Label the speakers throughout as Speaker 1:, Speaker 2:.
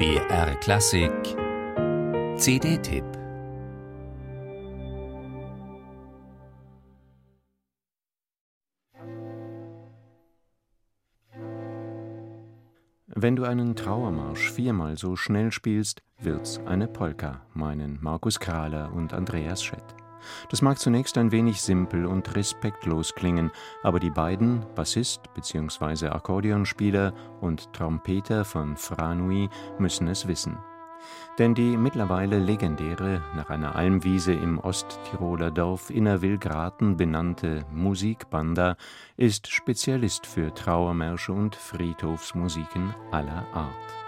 Speaker 1: BR Klassik CD-Tipp Wenn du einen Trauermarsch viermal so schnell spielst, wird's eine Polka, meinen Markus Krahler und Andreas Schett. Das mag zunächst ein wenig simpel und respektlos klingen, aber die beiden, Bassist bzw. Akkordeonspieler und Trompeter von Franui, müssen es wissen. Denn die mittlerweile legendäre, nach einer Almwiese im Osttiroler Dorf Innerwillgraten benannte Musikbanda ist Spezialist für Trauermärsche und Friedhofsmusiken aller Art.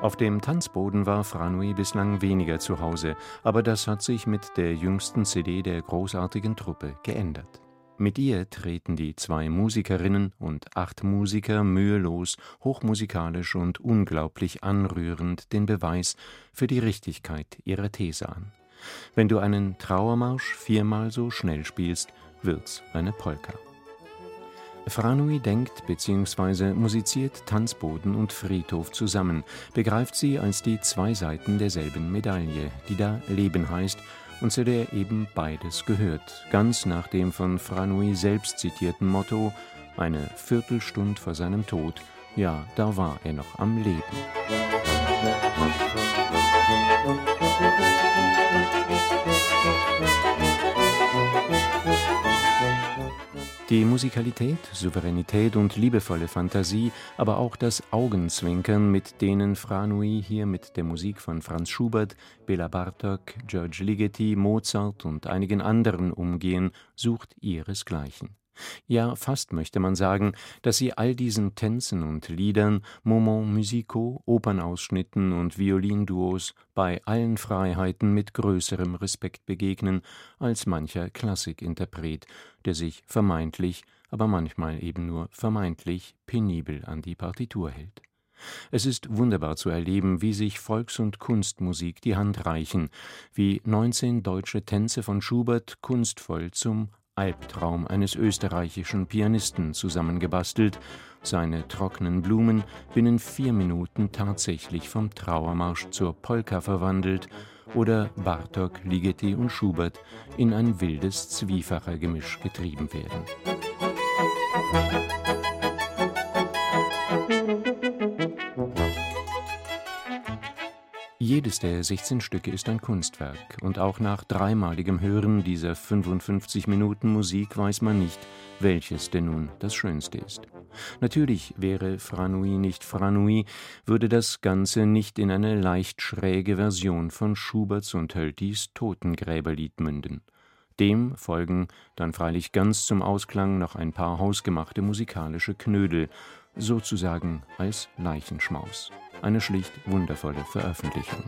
Speaker 1: Auf dem Tanzboden war Franui bislang weniger zu Hause, aber das hat sich mit der jüngsten CD der großartigen Truppe geändert. Mit ihr treten die zwei Musikerinnen und acht Musiker mühelos, hochmusikalisch und unglaublich anrührend den Beweis für die Richtigkeit ihrer These an. Wenn du einen Trauermarsch viermal so schnell spielst, wird's eine Polka. Franui denkt bzw. musiziert Tanzboden und Friedhof zusammen, begreift sie als die zwei Seiten derselben Medaille, die da Leben heißt und zu der eben beides gehört, ganz nach dem von Franui selbst zitierten Motto eine Viertelstunde vor seinem Tod, ja, da war er noch am Leben. Die Musikalität, Souveränität und liebevolle Fantasie, aber auch das Augenzwinkern, mit denen Franui hier mit der Musik von Franz Schubert, Bela Bartok, George Ligeti, Mozart und einigen anderen umgehen, sucht ihresgleichen. Ja, fast möchte man sagen, dass sie all diesen Tänzen und Liedern, Moments musicaux, Opernausschnitten und Violinduos bei allen Freiheiten mit größerem Respekt begegnen als mancher Klassikinterpret, der sich vermeintlich, aber manchmal eben nur vermeintlich penibel an die Partitur hält. Es ist wunderbar zu erleben, wie sich Volks und Kunstmusik die Hand reichen, wie 19 deutsche Tänze von Schubert kunstvoll zum Albtraum eines österreichischen Pianisten zusammengebastelt, seine trockenen Blumen binnen vier Minuten tatsächlich vom Trauermarsch zur Polka verwandelt oder Bartok, Ligeti und Schubert in ein wildes Zwiefachergemisch getrieben werden. Jedes der 16 Stücke ist ein Kunstwerk, und auch nach dreimaligem Hören dieser 55 Minuten Musik weiß man nicht, welches denn nun das Schönste ist. Natürlich wäre Franui nicht Franui, würde das Ganze nicht in eine leicht schräge Version von Schuberts und Höltys Totengräberlied münden. Dem folgen dann freilich ganz zum Ausklang noch ein paar hausgemachte musikalische Knödel, sozusagen als Leichenschmaus. Eine schlicht wundervolle Veröffentlichung.